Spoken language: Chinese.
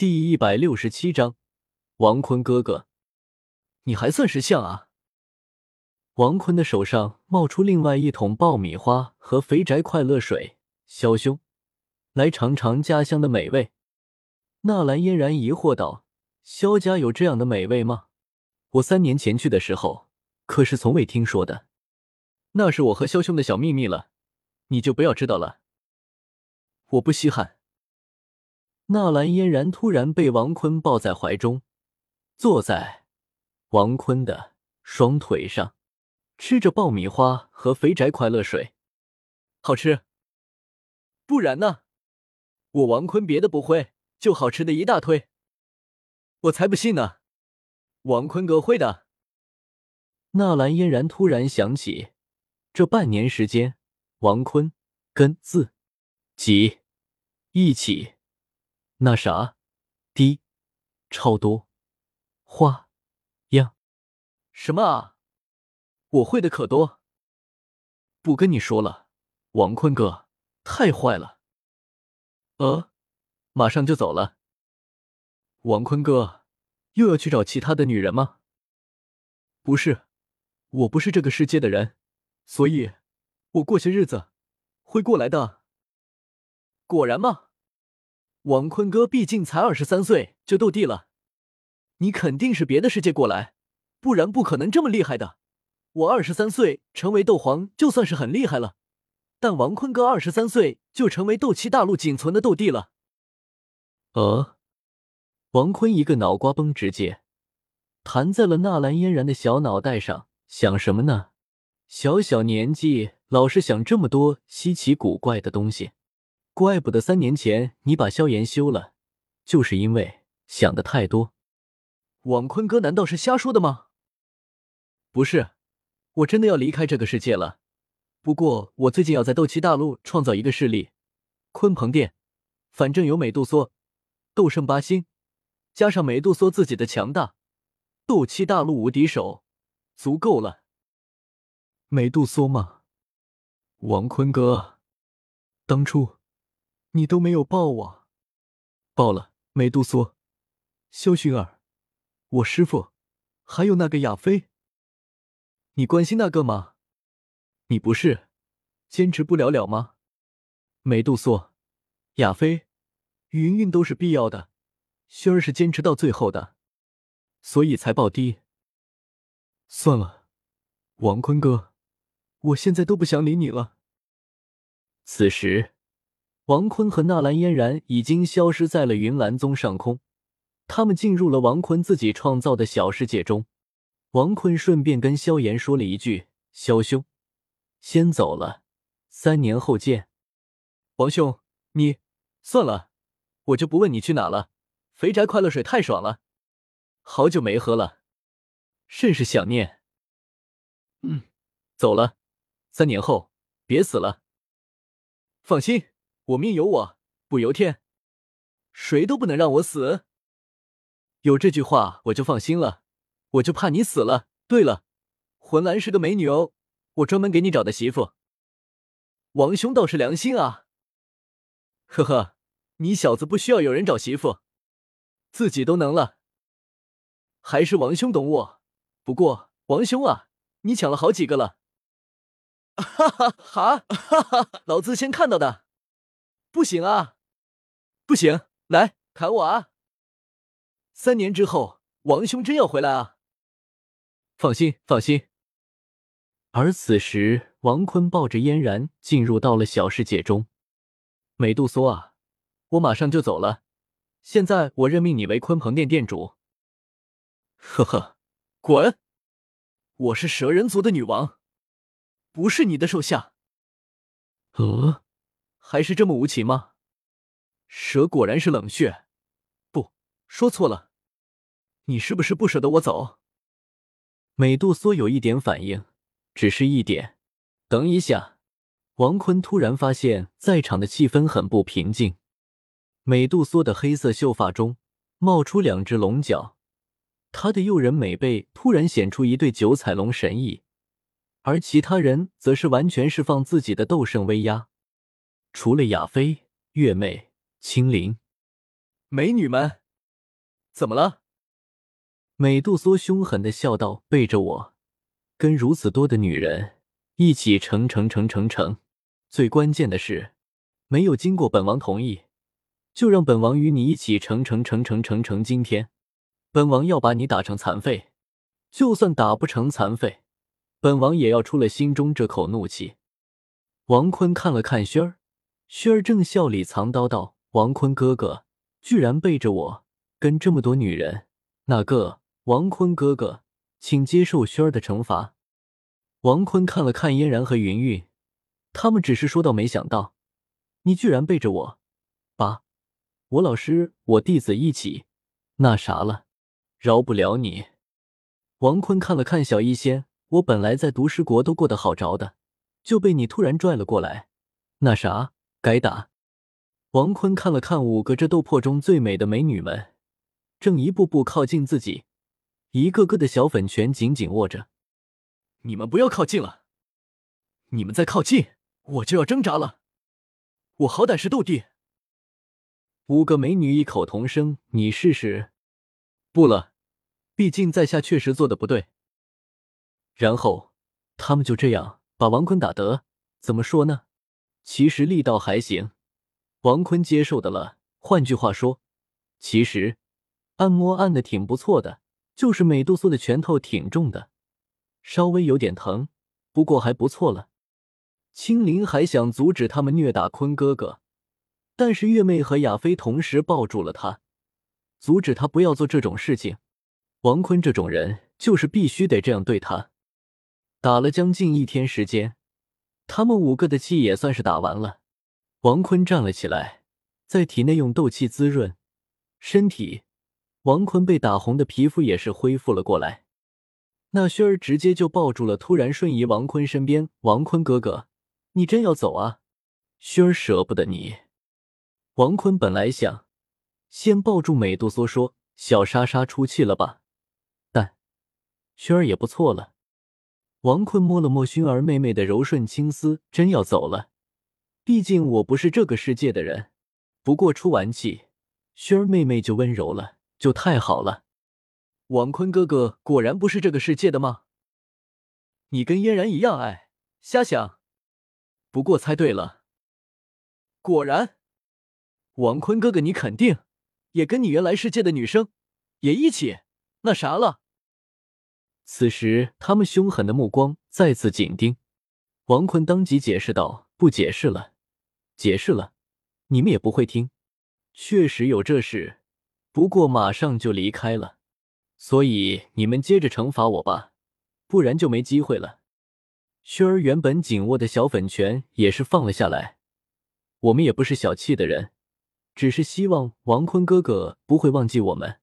第一百六十七章，王坤哥哥，你还算是像啊！王坤的手上冒出另外一桶爆米花和肥宅快乐水，萧兄，来尝尝家乡的美味。纳兰嫣然疑惑道：“萧家有这样的美味吗？我三年前去的时候，可是从未听说的。那是我和萧兄的小秘密了，你就不要知道了。我不稀罕。”纳兰嫣然突然被王坤抱在怀中，坐在王坤的双腿上，吃着爆米花和肥宅快乐水，好吃。不然呢？我王坤别的不会，就好吃的一大堆。我才不信呢！王坤哥会的。纳兰嫣然突然想起，这半年时间，王坤跟自己一起。那啥，滴，超多，花样，什么啊？我会的可多。不跟你说了，王坤哥太坏了。呃，马上就走了。王坤哥又要去找其他的女人吗？不是，我不是这个世界的人，所以，我过些日子会过来的。果然吗？王坤哥毕竟才二十三岁就斗帝了，你肯定是别的世界过来，不然不可能这么厉害的。我二十三岁成为斗皇就算是很厉害了，但王坤哥二十三岁就成为斗气大陆仅存的斗帝了。呃，王坤一个脑瓜崩直接弹在了纳兰嫣然的小脑袋上，想什么呢？小小年纪老是想这么多稀奇古怪的东西。怪不得三年前你把萧炎休了，就是因为想的太多。王坤哥难道是瞎说的吗？不是，我真的要离开这个世界了。不过我最近要在斗气大陆创造一个势力，鲲鹏殿。反正有美杜莎、斗圣八星，加上美杜莎自己的强大，斗气大陆无敌手，足够了。美杜莎吗？王坤哥，当初。你都没有抱我，抱了美杜莎、萧薰儿，我师傅，还有那个亚飞。你关心那个吗？你不是坚持不了了吗？美杜莎、亚飞、云云都是必要的，薰儿是坚持到最后的，所以才抱低。算了，王坤哥，我现在都不想理你了。此时。王坤和纳兰嫣然已经消失在了云岚宗上空，他们进入了王坤自己创造的小世界中。王坤顺便跟萧炎说了一句：“萧兄，先走了，三年后见。”王兄，你算了，我就不问你去哪了。肥宅快乐水太爽了，好久没喝了，甚是想念。嗯，走了，三年后别死了。放心。我命由我不由天，谁都不能让我死。有这句话我就放心了，我就怕你死了。对了，魂兰是个美女哦，我专门给你找的媳妇。王兄倒是良心啊！呵呵，你小子不需要有人找媳妇，自己都能了。还是王兄懂我。不过王兄啊，你抢了好几个了。哈 哈哈！哈哈，老子先看到的。不行啊，不行！来砍我啊！三年之后，王兄真要回来啊？放心，放心。而此时，王坤抱着嫣然进入到了小世界中。美杜莎啊，我马上就走了。现在我任命你为鲲鹏殿殿主。呵呵，滚！我是蛇人族的女王，不是你的手下。呃。还是这么无情吗？蛇果然是冷血，不说错了，你是不是不舍得我走？美杜莎有一点反应，只是一点。等一下，王坤突然发现，在场的气氛很不平静。美杜莎的黑色秀发中冒出两只龙角，她的诱人美背突然显出一对九彩龙神翼，而其他人则是完全释放自己的斗圣威压。除了亚飞、月妹、青灵，美女们怎么了？美杜莎凶狠的笑道：“背着我，跟如此多的女人一起成成成成成，最关键的是，没有经过本王同意，就让本王与你一起成成成成成成。今天，本王要把你打成残废，就算打不成残废，本王也要出了心中这口怒气。”王坤看了看轩儿，轩儿正笑里藏刀道：“王坤哥哥，居然背着我跟这么多女人，那个？”王坤哥哥，请接受轩儿的惩罚。王坤看了看嫣然和云云，他们只是说道：“没想到你居然背着我，把我老师、我弟子一起那啥了，饶不了你。”王坤看了看小医仙，我本来在毒师国都过得好着的，就被你突然拽了过来，那啥，该打。王坤看了看五个这斗破中最美的美女们，正一步步靠近自己。一个个的小粉拳紧紧握着，你们不要靠近了！你们再靠近，我就要挣扎了！我好歹是斗帝。五个美女异口同声：“你试试。”不了，毕竟在下确实做的不对。然后他们就这样把王坤打得怎么说呢？其实力道还行，王坤接受的了。换句话说，其实按摩按的挺不错的。就是美杜莎的拳头挺重的，稍微有点疼，不过还不错了。青灵还想阻止他们虐打坤哥哥，但是月妹和亚飞同时抱住了他，阻止他不要做这种事情。王坤这种人就是必须得这样对他。打了将近一天时间，他们五个的气也算是打完了。王坤站了起来，在体内用斗气滋润身体。王坤被打红的皮肤也是恢复了过来，那轩儿直接就抱住了突然瞬移王坤身边。王坤哥哥，你真要走啊？轩儿舍不得你。王坤本来想先抱住美杜莎说：“小莎莎出气了吧？”但轩儿也不错了。王坤摸了摸熏儿妹妹的柔顺青丝，真要走了。毕竟我不是这个世界的人。不过出完气，熏儿妹妹就温柔了。就太好了，王坤哥哥果然不是这个世界的吗？你跟嫣然一样爱，瞎想。不过猜对了，果然，王坤哥哥你肯定也跟你原来世界的女生也一起那啥了。此时，他们凶狠的目光再次紧盯王坤，当即解释道：“不解释了，解释了，你们也不会听。确实有这事。”不过马上就离开了，所以你们接着惩罚我吧，不然就没机会了。轩儿原本紧握的小粉拳也是放了下来。我们也不是小气的人，只是希望王坤哥哥不会忘记我们。